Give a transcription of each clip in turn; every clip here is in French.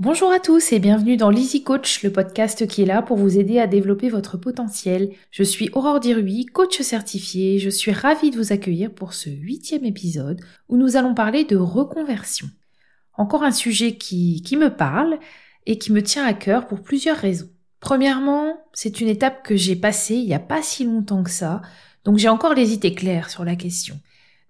Bonjour à tous et bienvenue dans l'Easy Coach, le podcast qui est là pour vous aider à développer votre potentiel. Je suis Aurore Dirui, coach certifié. Je suis ravie de vous accueillir pour ce huitième épisode où nous allons parler de reconversion. Encore un sujet qui, qui me parle et qui me tient à cœur pour plusieurs raisons. Premièrement, c'est une étape que j'ai passée il n'y a pas si longtemps que ça, donc j'ai encore les idées claires sur la question.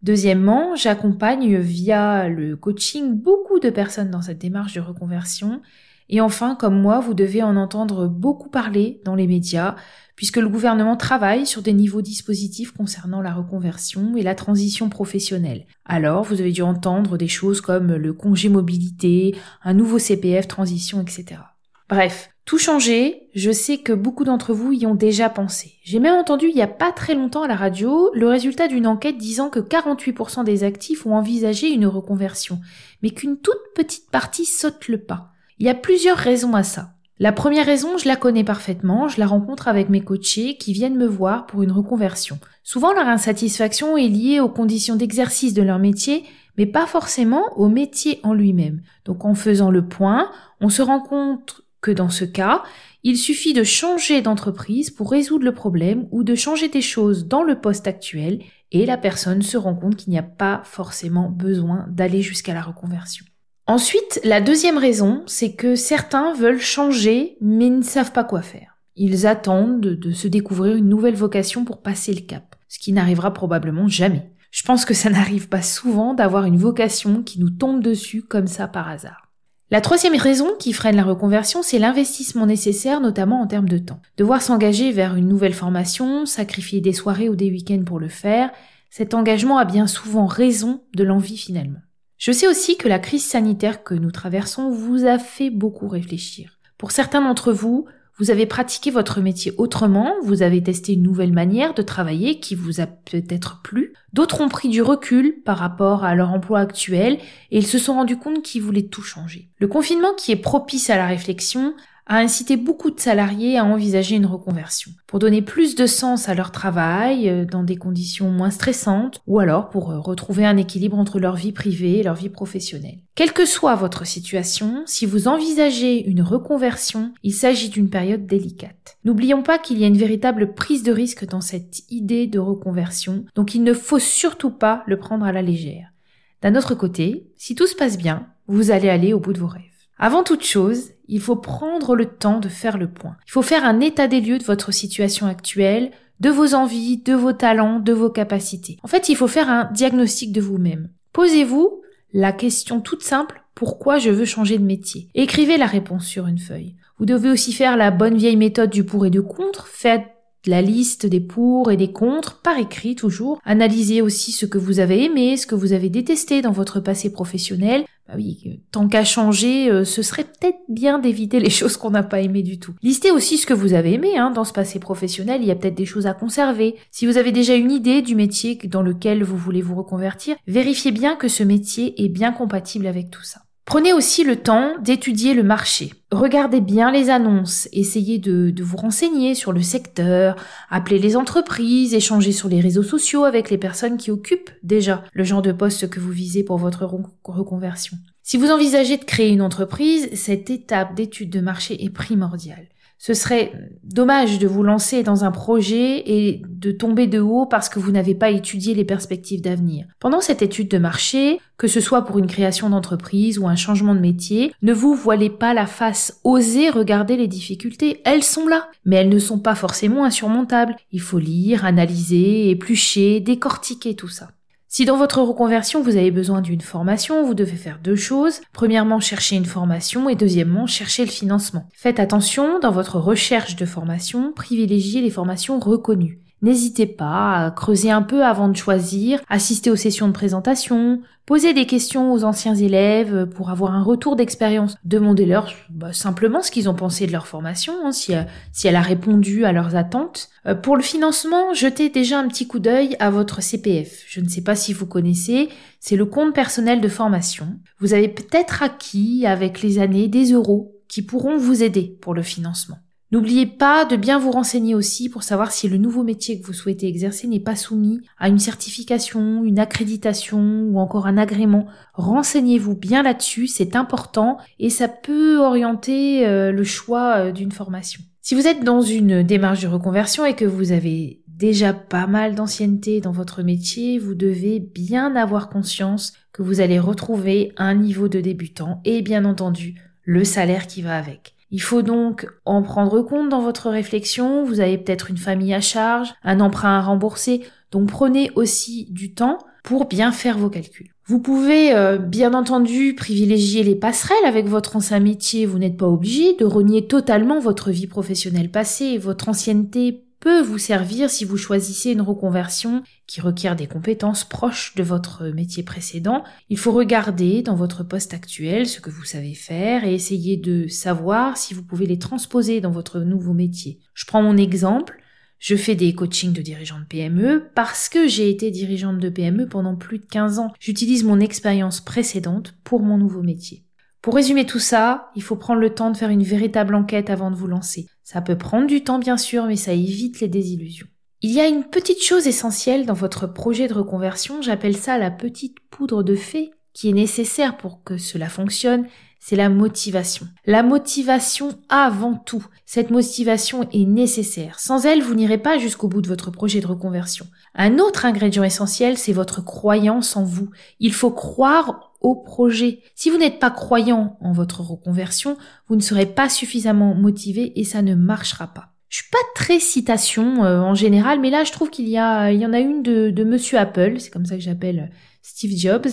Deuxièmement, j'accompagne via le coaching beaucoup de personnes dans cette démarche de reconversion. Et enfin, comme moi, vous devez en entendre beaucoup parler dans les médias, puisque le gouvernement travaille sur des niveaux dispositifs concernant la reconversion et la transition professionnelle. Alors, vous avez dû entendre des choses comme le congé mobilité, un nouveau CPF transition, etc. Bref, tout changer, je sais que beaucoup d'entre vous y ont déjà pensé. J'ai même entendu il n'y a pas très longtemps à la radio le résultat d'une enquête disant que 48% des actifs ont envisagé une reconversion, mais qu'une toute petite partie saute le pas. Il y a plusieurs raisons à ça. La première raison, je la connais parfaitement, je la rencontre avec mes coachés qui viennent me voir pour une reconversion. Souvent, leur insatisfaction est liée aux conditions d'exercice de leur métier, mais pas forcément au métier en lui-même. Donc en faisant le point, on se rend compte dans ce cas, il suffit de changer d'entreprise pour résoudre le problème ou de changer des choses dans le poste actuel et la personne se rend compte qu'il n'y a pas forcément besoin d'aller jusqu'à la reconversion. Ensuite, la deuxième raison, c'est que certains veulent changer mais ne savent pas quoi faire. Ils attendent de, se découvrir une nouvelle vocation pour passer le cap, ce qui n'arrivera probablement jamais. Je pense que ça n'arrive pas souvent d'avoir une vocation qui nous tombe dessus comme ça par hasard. La troisième raison qui freine la reconversion, c'est l'investissement nécessaire, notamment en termes de temps. Devoir s'engager vers une nouvelle formation, sacrifier des soirées ou des week-ends pour le faire, cet engagement a bien souvent raison de l'envie finalement. Je sais aussi que la crise sanitaire que nous traversons vous a fait beaucoup réfléchir. Pour certains d'entre vous, vous avez pratiqué votre métier autrement, vous avez testé une nouvelle manière de travailler qui vous a peut-être plu. D'autres ont pris du recul par rapport à leur emploi actuel et ils se sont rendus compte qu'ils voulaient tout changer. Le confinement qui est propice à la réflexion a incité beaucoup de salariés à envisager une reconversion, pour donner plus de sens à leur travail euh, dans des conditions moins stressantes, ou alors pour euh, retrouver un équilibre entre leur vie privée et leur vie professionnelle. Quelle que soit votre situation, si vous envisagez une reconversion, il s'agit d'une période délicate. N'oublions pas qu'il y a une véritable prise de risque dans cette idée de reconversion, donc il ne faut surtout pas le prendre à la légère. D'un autre côté, si tout se passe bien, vous allez aller au bout de vos rêves. Avant toute chose, il faut prendre le temps de faire le point. Il faut faire un état des lieux de votre situation actuelle, de vos envies, de vos talents, de vos capacités. En fait, il faut faire un diagnostic de vous-même. Posez-vous la question toute simple, pourquoi je veux changer de métier? Écrivez la réponse sur une feuille. Vous devez aussi faire la bonne vieille méthode du pour et du contre. Faites la liste des pour et des contre par écrit toujours. Analysez aussi ce que vous avez aimé, ce que vous avez détesté dans votre passé professionnel. Bah oui, tant qu'à changer, euh, ce serait peut-être bien d'éviter les choses qu'on n'a pas aimées du tout. Listez aussi ce que vous avez aimé hein, dans ce passé professionnel, il y a peut-être des choses à conserver. Si vous avez déjà une idée du métier dans lequel vous voulez vous reconvertir, vérifiez bien que ce métier est bien compatible avec tout ça. Prenez aussi le temps d'étudier le marché. Regardez bien les annonces, essayez de, vous renseigner sur le secteur, appelez les entreprises, échangez sur les réseaux sociaux avec les personnes qui occupent déjà le genre de poste que vous visez pour votre reconversion. Si vous envisagez de créer une entreprise, cette étape d'étude de marché est primordiale ce serait dommage de vous lancer dans un projet et de tomber de haut parce que vous n'avez pas étudié les perspectives d'avenir. Pendant cette étude de marché, que ce soit pour une création d'entreprise ou un changement de métier, ne vous voilez pas la face, osez regarder les difficultés, elles sont là, mais elles ne sont pas forcément insurmontables. Il faut lire, analyser, éplucher, décortiquer tout ça. Si dans votre reconversion vous avez besoin d'une formation, vous devez faire deux choses. Premièrement, chercher une formation et deuxièmement, chercher le financement. Faites attention, dans votre recherche de formation, privilégiez les formations reconnues. N'hésitez pas à creuser un peu avant de choisir, assister aux sessions de présentation, poser des questions aux anciens élèves pour avoir un retour d'expérience. Demandez-leur bah, simplement ce qu'ils ont pensé de leur formation, hein, si, euh, si elle a répondu à leurs attentes. Euh, pour le financement, jetez déjà un petit coup d'œil à votre CPF. Je ne sais pas si vous connaissez, c'est le compte personnel de formation. Vous avez peut-être acquis avec les années des euros qui pourront vous aider pour le financement. N'oubliez pas de bien vous renseigner aussi pour savoir si le nouveau métier que vous souhaitez exercer n'est pas soumis à une certification, une accréditation ou encore un agrément. Renseignez-vous bien là-dessus, c'est important et ça peut orienter euh, le choix euh, d'une formation. Si vous êtes dans une démarche de reconversion et que vous avez déjà pas mal d'ancienneté dans votre métier, vous devez bien avoir conscience que vous allez retrouver un niveau de débutant et bien entendu le salaire qui va avec. Il faut donc en prendre compte dans votre réflexion. Vous avez peut-être une famille à charge, un emprunt à rembourser. Donc prenez aussi du temps pour bien faire vos calculs. Vous pouvez euh, bien entendu privilégier les passerelles avec votre ancien métier. Vous n'êtes pas obligé de renier totalement votre vie professionnelle passée. Votre ancienneté vous servir si vous choisissez une reconversion qui requiert des compétences proches de votre métier précédent. Il faut regarder dans votre poste actuel ce que vous savez faire et essayer de savoir si vous pouvez les transposer dans votre nouveau métier. Je prends mon exemple. Je fais des coachings de dirigeants de PME parce que j'ai été dirigeante de PME pendant plus de 15 ans. J'utilise mon expérience précédente pour mon nouveau métier. Pour résumer tout ça, il faut prendre le temps de faire une véritable enquête avant de vous lancer. Ça peut prendre du temps bien sûr, mais ça évite les désillusions. Il y a une petite chose essentielle dans votre projet de reconversion, j'appelle ça la petite poudre de fée, qui est nécessaire pour que cela fonctionne, c'est la motivation. La motivation avant tout. Cette motivation est nécessaire. Sans elle, vous n'irez pas jusqu'au bout de votre projet de reconversion. Un autre ingrédient essentiel, c'est votre croyance en vous. Il faut croire au projet. Si vous n'êtes pas croyant en votre reconversion, vous ne serez pas suffisamment motivé et ça ne marchera pas. Je suis pas très citation euh, en général, mais là je trouve qu'il y a, il y en a une de, de Monsieur Apple, c'est comme ça que j'appelle Steve Jobs,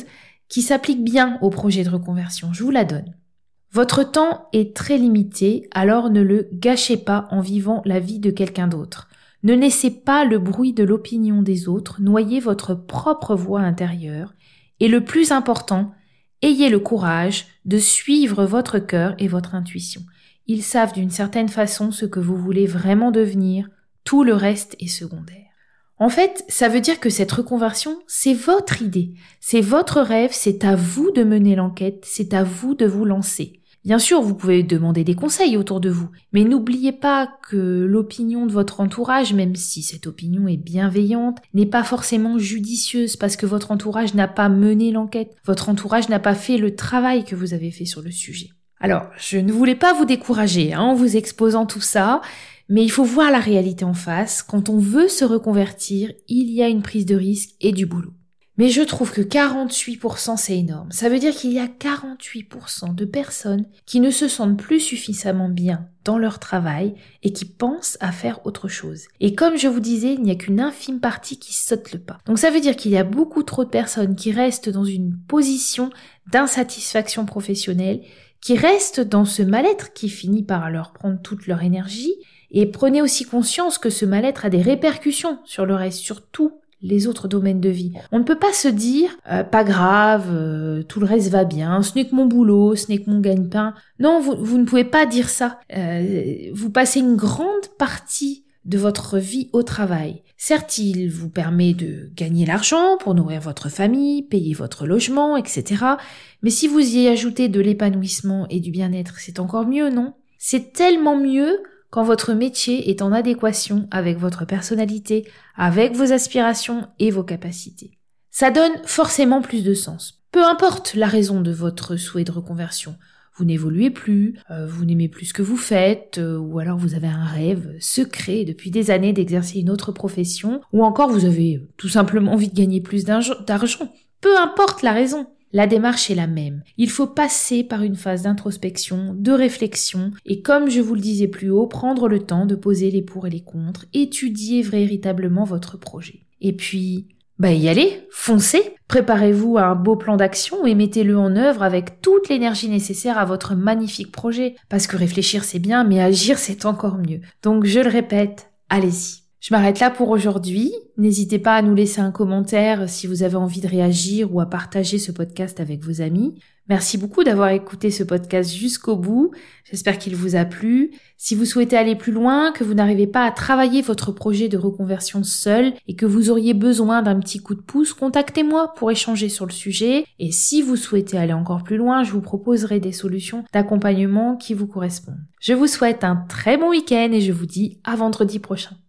qui s'applique bien au projet de reconversion. Je vous la donne. Votre temps est très limité, alors ne le gâchez pas en vivant la vie de quelqu'un d'autre. Ne laissez pas le bruit de l'opinion des autres noyer votre propre voix intérieure. Et le plus important, ayez le courage de suivre votre cœur et votre intuition. Ils savent d'une certaine façon ce que vous voulez vraiment devenir, tout le reste est secondaire. En fait, ça veut dire que cette reconversion, c'est votre idée, c'est votre rêve, c'est à vous de mener l'enquête, c'est à vous de vous lancer. Bien sûr, vous pouvez demander des conseils autour de vous, mais n'oubliez pas que l'opinion de votre entourage, même si cette opinion est bienveillante, n'est pas forcément judicieuse parce que votre entourage n'a pas mené l'enquête, votre entourage n'a pas fait le travail que vous avez fait sur le sujet. Alors, je ne voulais pas vous décourager hein, en vous exposant tout ça, mais il faut voir la réalité en face. Quand on veut se reconvertir, il y a une prise de risque et du boulot. Mais je trouve que 48% c'est énorme. Ça veut dire qu'il y a 48% de personnes qui ne se sentent plus suffisamment bien dans leur travail et qui pensent à faire autre chose. Et comme je vous disais, il n'y a qu'une infime partie qui saute le pas. Donc ça veut dire qu'il y a beaucoup trop de personnes qui restent dans une position d'insatisfaction professionnelle, qui restent dans ce mal-être qui finit par leur prendre toute leur énergie et prenez aussi conscience que ce mal-être a des répercussions sur le reste, sur tous les autres domaines de vie. On ne peut pas se dire euh, pas grave, euh, tout le reste va bien, ce n'est que mon boulot, ce n'est que mon gagne-pain. Non, vous, ne pouvez pas dire ça. Euh, vous passez une grande partie de votre vie au travail. Certes, il vous permet de gagner l'argent pour nourrir votre famille, payer votre logement, etc. Mais si vous y ajoutez de l'épanouissement et du bien-être, c'est encore mieux, non? C'est tellement mieux quand votre métier est en adéquation avec votre personnalité, avec vos aspirations et vos capacités. Ça donne forcément plus de sens. Peu importe la raison de votre souhait de reconversion. Vous n'évoluez plus, euh, vous n'aimez plus ce que vous faites, euh, ou alors vous avez un rêve secret depuis des années d'exercer une autre profession, ou encore vous avez tout simplement envie de gagner plus d'argent. Peu importe la raison. La démarche est la même. Il faut passer par une phase d'introspection, de réflexion, et comme je vous le disais plus haut, prendre le temps de poser les pour et les contre, étudier véritablement votre projet. Et puis, bah y aller, foncez, préparez-vous à un beau plan d'action et mettez-le en œuvre avec toute l'énergie nécessaire à votre magnifique projet. Parce que réfléchir c'est bien, mais agir c'est encore mieux. Donc je le répète, allez-y. Je m'arrête là pour aujourd'hui. N'hésitez pas à nous laisser un commentaire si vous avez envie de réagir ou à partager ce podcast avec vos amis. Merci beaucoup d'avoir écouté ce podcast jusqu'au bout. J'espère qu'il vous a plu. Si vous souhaitez aller plus loin, que vous n'arrivez pas à travailler votre projet de reconversion seul et que vous auriez besoin d'un petit coup de pouce, contactez-moi pour échanger sur le sujet. Et si vous souhaitez aller encore plus loin, je vous proposerai des solutions d'accompagnement qui vous correspondent. Je vous souhaite un très bon week-end et je vous dis à vendredi prochain.